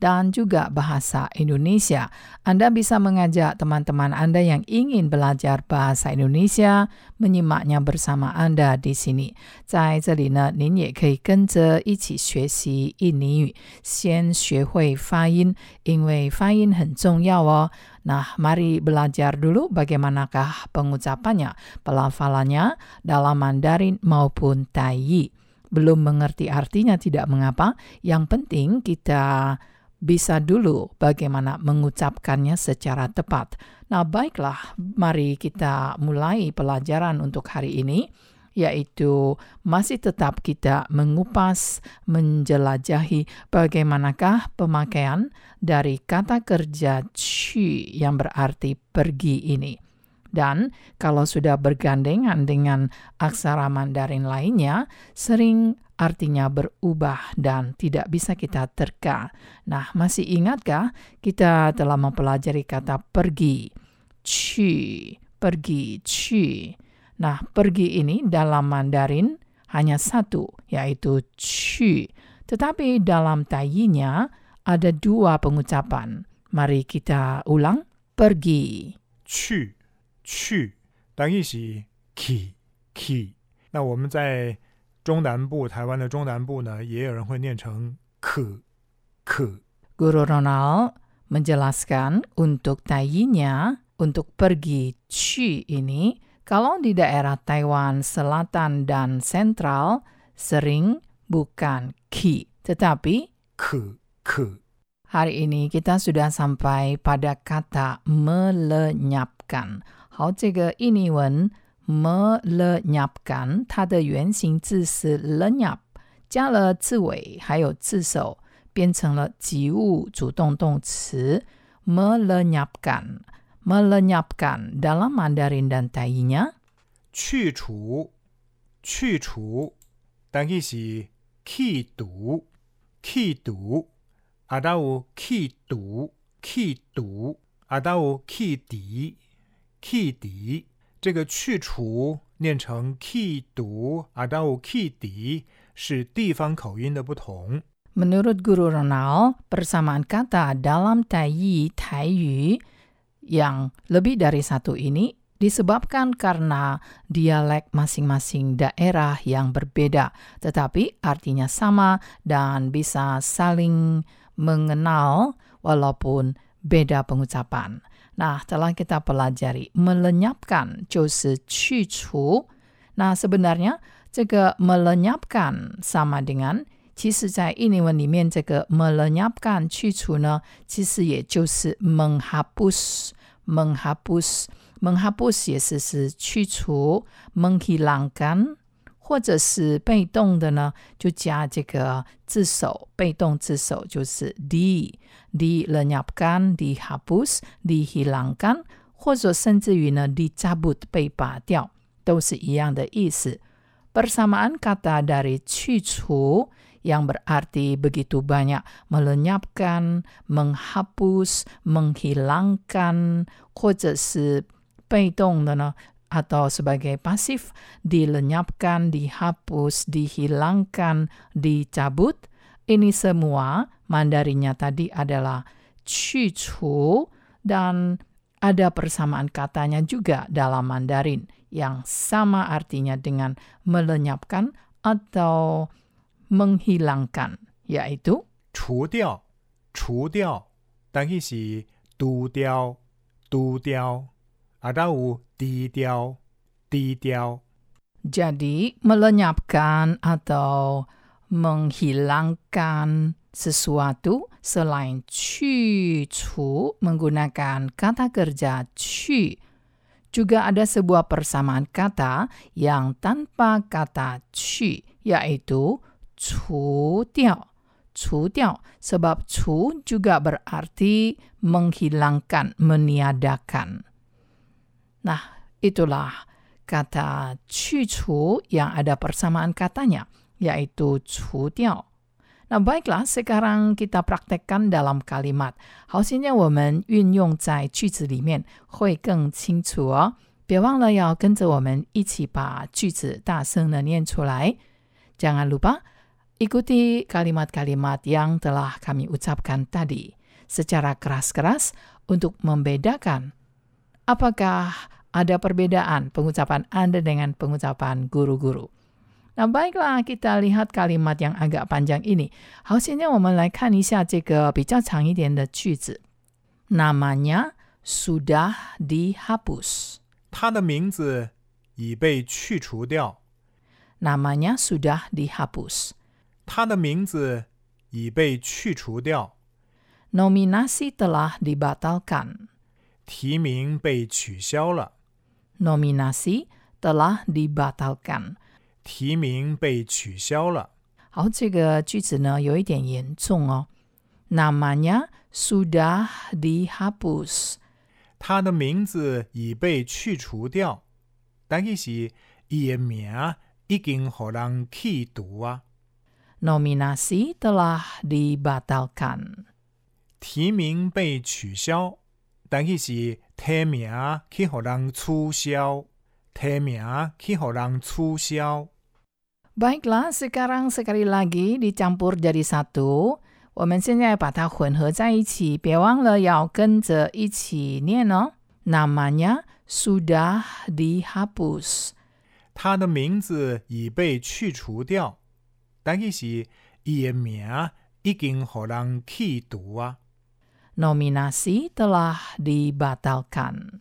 dan juga bahasa Indonesia. Anda bisa mengajak teman-teman Anda yang ingin belajar bahasa Indonesia menyimaknya bersama Anda di sini. 在这里呢，您也可以跟着一起学习印尼语，先学会发音，因为发音很重要哦。Nah, mari belajar dulu bagaimanakah pengucapannya, pelafalannya dalam Mandarin maupun Tai. Belum mengerti artinya tidak mengapa, yang penting kita bisa dulu bagaimana mengucapkannya secara tepat. Nah, baiklah, mari kita mulai pelajaran untuk hari ini, yaitu masih tetap kita mengupas, menjelajahi bagaimanakah pemakaian dari kata kerja ci yang berarti pergi ini. Dan kalau sudah bergandengan dengan aksara Mandarin lainnya, sering artinya berubah dan tidak bisa kita terka. Nah, masih ingatkah kita telah mempelajari kata pergi? Ci, pergi, ci. Nah, pergi ini dalam Mandarin hanya satu, yaitu ci. Tetapi dalam tayinya ada dua pengucapan. Mari kita ulang. Pergi. 去去，当意是 key key。那我们在中南部，台湾的中南部呢，也有人会念成可可。 Guru Ronald menjelaskan untuk tayinya, untuk pergi ci ini, kalau di daerah Taiwan selatan dan sentral, sering bukan ki, tetapi 可可 hari ini kita sudah sampai pada kata melenyapkan. 好，这个印尼文 melenyapkan，它的原型字是 lenyap，加了字尾还有字首，变成了及物主动动词 melenyapkan。melenyapkan dalam Mandarin dan Tainya 去除去除，但意是去毒去毒，阿达有去毒去毒，阿达有去敌 去敌。这个去除念成 key 读 adau key 敌是地方口音的不同。 Menurut Guru Ronald, persamaan kata dalam Taiyi, Taiyu yang lebih dari satu ini disebabkan karena dialek masing-masing daerah yang berbeda, tetapi artinya sama dan bisa saling mengenal walaupun beda pengucapan. Nah, telah kita pelajari melenyapkan 就是去除。那 sebenarnya 这个 melenyapkan sama dengan 其实在印尼文里面，这个 melenyapkan 去除呢，其实也就是 menghapus menghapus menghapus 也是是去除 menghilangkan 或者是被动的呢，就加这个字首，被动字首就是 di dilenyapkan dihapus dihilangkan 或者甚至于呢 dicabut 被拔掉，都是一样的意思。Persamaan kata dari 去除 yang berarti begitu banyak melenyapkan, menghapus, menghilangkan, 或者是被动的呢 atau sebagai pasif dilenyapkan, dihapus, dihilangkan, dicabut. Ini semua Mandarinya tadi adalah 去除 dan ada persamaan katanya juga dalam Mandarin yang sama artinya dengan melenyapkan atau menghilangkan, yaitu 除掉，除掉，当意是丢掉，丢掉， atau didiao, didiao. Jadi melenyapkan atau menghilangkan sesuatu selain qu cu menggunakan kata kerja qu. Juga ada sebuah persamaan kata yang tanpa kata qu yaitu cu tiao. Cu tiao sebab cu juga berarti menghilangkan, meniadakan. Nah, itulah kata 去除 yang ada persamaan katanya, yaitu 除掉。那 baiklah, sekarang kita praktekkan dalam kalimat. 好，现在我们运用在句子里面会更清楚哦。别忘了要跟着我们一起把句子大声的念出来。Jangan lupa ikuti kalimat-kalimat yang telah kami ucapkan tadi secara keras-keras untuk membedakan apakah ada perbedaan pengucapan Anda dengan pengucapan guru-guru. Nah, baiklah kita lihat kalimat yang agak panjang ini. 好，现在我们来看一下这个比较长一点的句子。Namanya sudah dihapus. 他的名字已被去除掉。 Namanya sudah dihapus. 他的名字已被去除掉， Nominasi telah dibatalkan. 提名被取消了，Nominasi telah dibatalkan. 提名被取消了。好，这个句子呢有一点严重哦。Namanya sudah dihapus. 他的名字已被去除掉，但其实伊的名已经互人去除啊。Nominasi telah dibatalkan. 提名被取消，但其实提名去互人取消，提名去互人取消。Baiklah, sekarang sekali lagi dicampur jadi satu. 我们现在把它混合在一起，别忘了要跟着一起念哦。Namanya sudah dihapus. 他的名字已被去除掉，但其实伊的名已经互人去除啊。Nominasi telah dibatalkan.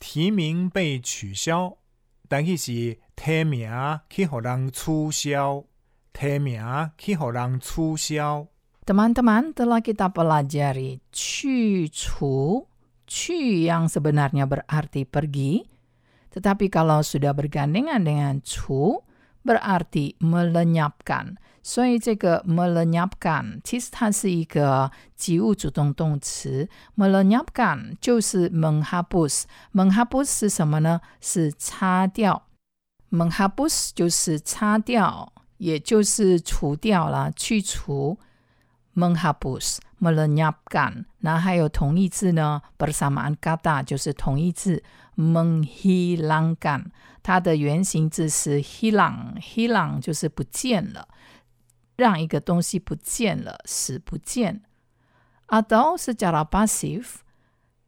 提名被取消，但其实提名去互人取消，提名去互人取消。 Teman-teman, telah kita pelajari 去除, 去 yang sebenarnya berarti pergi, tetapi kalau sudah bergandengan dengan 除 berarti melenyapkan. 所以这个 melenyapkan 其实它是一个及物主动动词，melenyapkan 就是 menghapus。menghapus 是什么呢？是擦掉。menghapus 就是擦掉，也就是除掉了，去除。menghapus melenyapkan。那还有同义字呢，bersamaan kata 就是同义字 menghilangkan。它的原型字是 hilang，hilang 就是不见了，让一个东西不见了，使不见。Atau secara pasif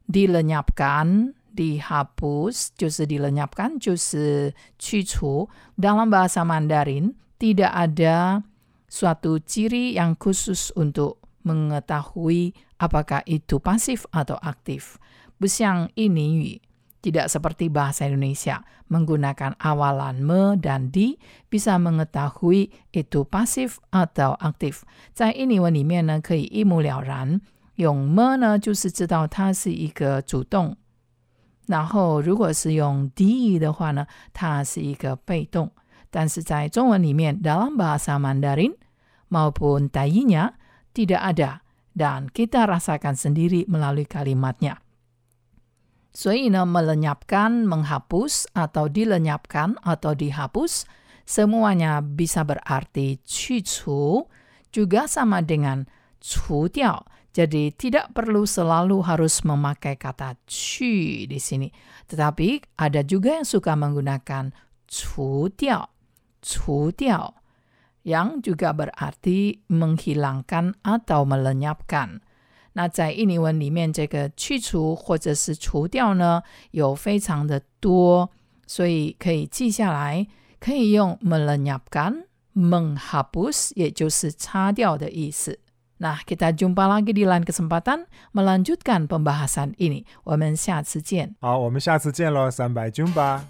dilenyapkan, dihapus 就是 dilenyapkan 就是去除。Dalam bahasa Mandarin tidak ada suatu ciri yang khusus untuk mengetahui apakah itu pasif atau aktif. 不像印尼语 tidak seperti bahasa Indonesia menggunakan awalan me dan di bisa mengetahui itu pasif atau aktif。在印尼文里面呢，可以一目了然。用 me 呢，就是知道它是一个主动；然后如果是用 di 的话呢，它是一个被动。但是在中文里面，dalam bahasa Mandarin maupun Taiyinya tidak ada dan kita rasakan sendiri melalui kalimatnya. 所以呢，melenyapkan, menghapus, atau dilenyapkan, atau dihapus, semuanya bisa berarti 去除, juga sama dengan 除掉. Jadi tidak perlu selalu harus memakai kata 去 di sini. Tetapi ada juga yang suka menggunakan 除掉,除掉, yang juga berarti menghilangkan atau melenyapkan. 那在印尼文里面，这个去除或者是除掉呢，有非常的多，所以可以记下来。可以用 melenyapkan、menghapus，也就是擦掉的意思。Nah, kita jumpa lagi di lain kesempatan melanjutkan pembahasan ini. 我们下次见。好，我们下次见喽，三百军吧。